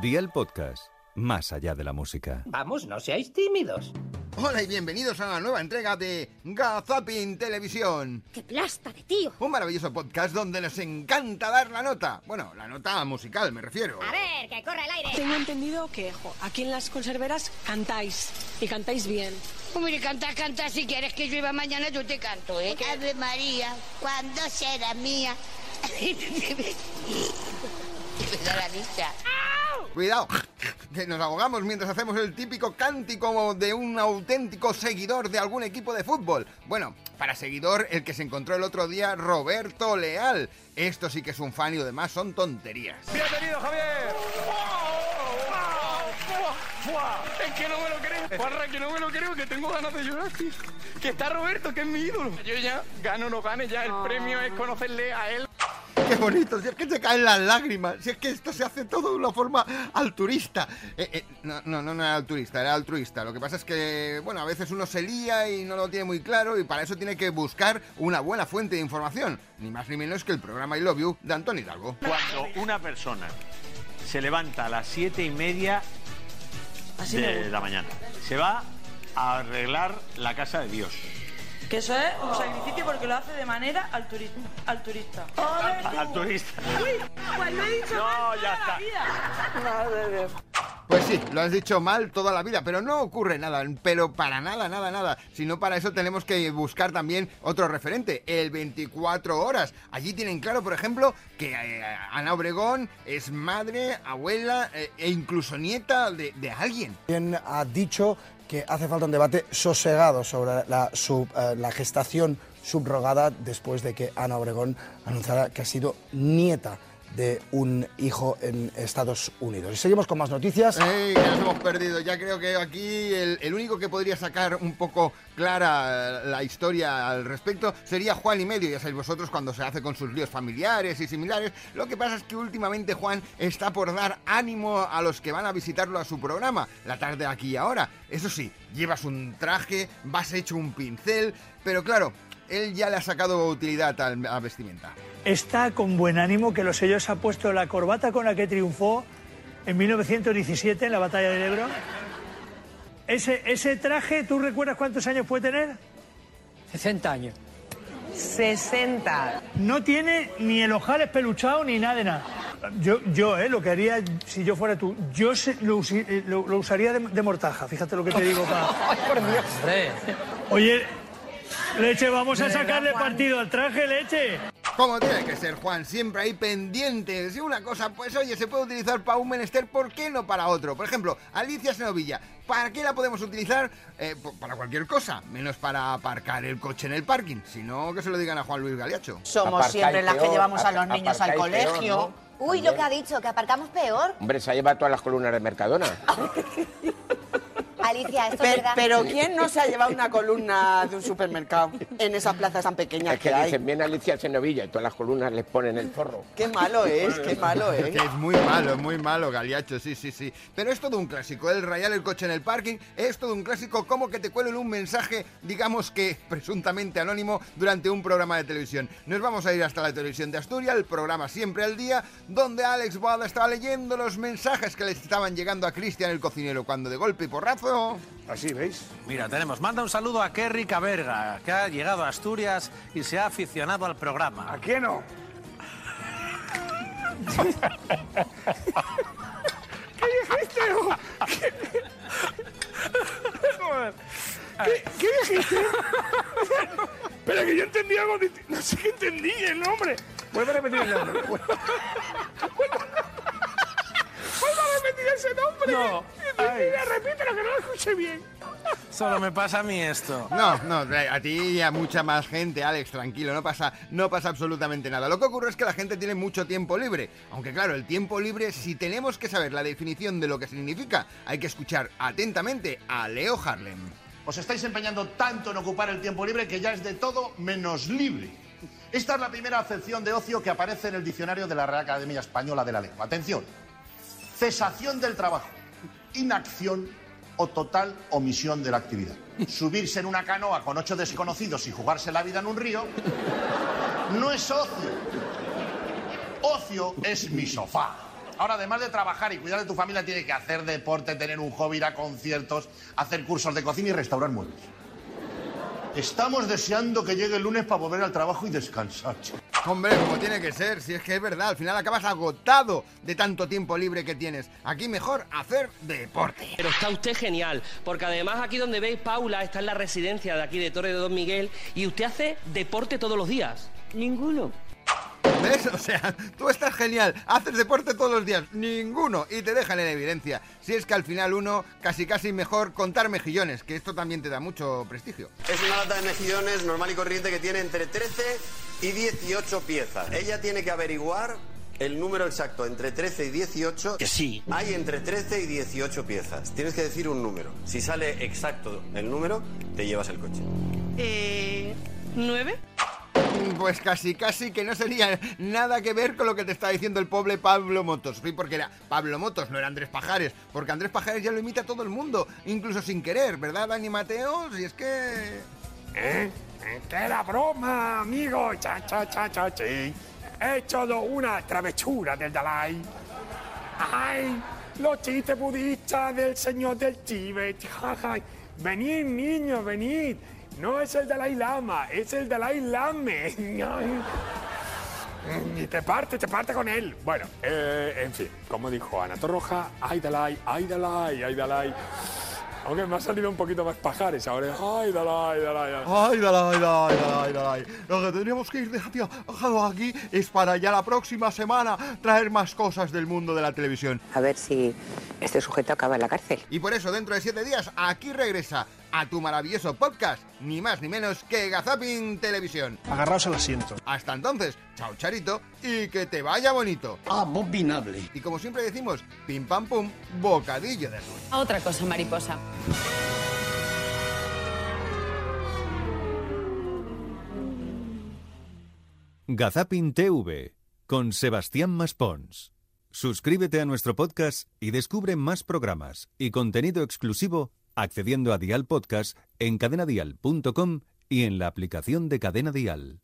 Día el podcast, más allá de la música. Vamos, no seáis tímidos. Hola y bienvenidos a una nueva entrega de Gazapin Televisión. ¡Qué plasta de tío! Un maravilloso podcast donde nos encanta dar la nota. Bueno, la nota musical me refiero. A ver, que corre el aire. Tengo entendido que jo, aquí en las conserveras cantáis y cantáis bien. Hombre, canta, canta, si quieres que llueva mañana yo te canto, ¿eh? Ave María, ¿cuándo será mía? Cuidado la vista. Cuidado, que nos ahogamos mientras hacemos el típico cántico de un auténtico seguidor de algún equipo de fútbol. Bueno, para seguidor, el que se encontró el otro día, Roberto Leal. Esto sí que es un fan y lo demás son tonterías. Bienvenido, Javier. Es que no me lo creo. Juanra, que no me lo creo, que tengo ganas de llorar, tío. Que está Roberto, que es mi ídolo. Yo ya, gano o no gane, ya el premio es conocerle a él. ¡Qué bonito! Si es que te caen las lágrimas, si es que esto se hace todo de una forma altruista. Eh, eh, no, no, no era altruista, era altruista. Lo que pasa es que, bueno, a veces uno se lía y no lo tiene muy claro y para eso tiene que buscar una buena fuente de información. Ni más ni menos que el programa I Love You de Antonio Hidalgo. Cuando una persona se levanta a las siete y media de la mañana, se va a arreglar la casa de Dios. Que eso es un sacrificio porque lo hace de manera alturista. alturista. Al turista. Pues lo he dicho No, mal ya la está. vida. Madre mía. Pues sí, lo has dicho mal toda la vida, pero no ocurre nada, pero para nada, nada, nada. Si no, para eso tenemos que buscar también otro referente, el 24 horas. Allí tienen claro, por ejemplo, que eh, Ana Obregón es madre, abuela eh, e incluso nieta de, alguien. También ha dicho que hace falta un debate sosegado sobre eh, la gestación subrogada después de que Ana Obregón anunciara que ha sido nieta de un hijo en Estados Unidos. Y seguimos con más noticias. ¡Ey, que nos hemos perdido! Ya creo que aquí el, único que podría sacar un poco clara la historia al respecto sería Juan y medio. Ya sabéis vosotros cuando se hace con sus líos familiares y similares. Lo que pasa es que últimamente Juan está por dar ánimo a los que van a visitarlo a su programa, la tarde aquí y ahora. Eso sí, llevas un traje, vas hecho un pincel, pero claro, él ya le ha sacado utilidad al- a la vestimenta. está con buen ánimo, que los sellos ha puesto la corbata con la que triunfó en 1917 en la batalla del Ebro. Ese, ese traje, ¿tú recuerdas cuántos años puede tener? 60 años. 60. No tiene ni el ojal espeluchado ni nada de nada. Yo, yo eh, lo que haría si yo fuera tú, yo se- lo, usi- eh, lo- lo usaría de, de mortaja, fíjate lo que te digo. pa- Hombre, Oye, leche, vamos a sacarle partido al traje, leche. Como tiene que ser, Juan, siempre ahí pendiente. Si una cosa, pues oye, se puede utilizar para un menester, ¿por qué no para otro? Por ejemplo, Alicia Senovilla, ¿para qué la podemos utilizar? Eh, para cualquier cosa, menos para aparcar el coche en el parking. Si no, que se lo digan a Juan Luis Galiacho. Somos siempre las que llevamos a los niños al colegio. Uy, lo que ha dicho, que aparcamos peor. hombre, se ha llevado todas las columnas de Mercadona. Alicia, esto es Pero, verdad. pero ¿quién no se ha llevado una columna de un supermercado en esas plazas tan pequeñas Es que que hay? dicen, viene Alicia Senovilla y todas las columnas les ponen el zorro. Qué malo es, qué malo Que es. es muy malo, muy malo, Galiacho, sí, sí, sí. Pero es todo un clásico. El rayar el coche en el parking es todo un clásico como que te cuelen un mensaje, digamos que presuntamente anónimo, durante un programa de televisión. Nos vamos a ir hasta la televisión de Asturias, el programa Siempre al Día, donde Alex Boada estaba leyendo los mensajes que le estaban llegando a Cristian el cocinero, cuando de golpe y porrazo... Así, ¿veis? Mira, tenemos, manda un saludo a Kerry Caberga, que ha llegado a Asturias y se ha aficionado al programa. ¿A qué no? ¿Qué, ¿Qué dijiste? Pero que yo entendí algo de ti. No sé qué entendí el nombre. Vuelve a repetir el nombre. Vuelve a repetir ese nombre. No. Ay. Mira, repítelo que no lo escuché bien. Solo me pasa a mí esto. No, no, a ti y a mucha más gente, Alex, tranquilo, no pasa, no pasa absolutamente nada. Lo que ocurre es que la gente tiene mucho tiempo libre. Aunque claro, el tiempo libre, si tenemos que saber la definición de lo que significa, hay que escuchar atentamente a Leo Harlem. Os estáis empeñando tanto en ocupar el tiempo libre que ya es de todo menos libre. Esta es la primera acepción de ocio que aparece en el diccionario de la Real Academia Española de la Lengua. Atención. Cesación del trabajo, inacción o total omisión de la actividad. Subirse en una canoa con ocho desconocidos y jugarse la vida en un río no es ocio. Ocio es mi sofá. Ahora, además de trabajar y cuidar de tu familia, tienes que hacer deporte, tener un hobby, ir a conciertos, hacer cursos de cocina y restaurar muebles. Estamos deseando que llegue el lunes para volver al trabajo y descansar. Hombre, como tiene que ser, si es que es verdad, al final acabas agotado de tanto tiempo libre que tienes. Aquí mejor hacer deporte. Pero está usted genial, porque además aquí donde veis Paula está en la residencia de aquí de Torre de Don Miguel y usted hace deporte todos los días. Ninguno. ¿Ves? O sea, tú estás genial, haces deporte todos los días, ninguno, y te dejan en evidencia. Si es que al final uno, casi casi mejor contar mejillones, que esto también te da mucho prestigio. Es una lata de mejillones normal y corriente que tiene entre 13 y 18 piezas. Ella tiene que averiguar el número exacto, entre 13 y 18. Que sí. Hay entre 13 y 18 piezas. Tienes que decir un número. Si sale exacto el número, te llevas el coche. Eh. ¿Nueve? Pues casi casi que no sería nada que ver con lo que te está diciendo el pobre Pablo Motos. Sí, porque era Pablo Motos, no era Andrés Pajares. Porque Andrés Pajares ya lo imita todo el mundo, incluso sin querer, ¿verdad, Dani Mateos? Y es que... ¿Eh? ¡Que era broma, amigo! ¡Cha, cha, cha, cha, chi! He hecho una travesura del Dalai. ¡Ay! Los chistes budistas del señor del Tíbet. Venid, niños, venid. No es el Dalai Lama, es el Dalai Lame. Y te parte, te parte con él. Bueno, eh, en fin, como dijo Ana Torroja, ay Dalai, ay Dalai, ay Dalai. Aunque me ha salido un poquito más pajares ahora. Ay Dalai, Dalai, Dalai. Ay, Dalai, Dalai, Dalai, Dalai. Lo que tendríamos que ir dejando aquí es para ya la próxima semana traer más cosas del mundo de la televisión. A ver si este sujeto acaba en la cárcel. Y por eso, dentro de siete días, aquí regresa a tu maravilloso podcast, ni más ni menos que Gazapin Televisión. Agarraos al asiento. Hasta entonces, chao Charito y que te vaya bonito. Abominable. Y como siempre decimos, pim pam pum, bocadillo de azul. Otra cosa, mariposa. Gazapin TV con Sebastián Maspons. Suscríbete a nuestro podcast y descubre más programas y contenido exclusivo accediendo a Dial Podcast en cadenadial.com y en la aplicación de Cadena Dial.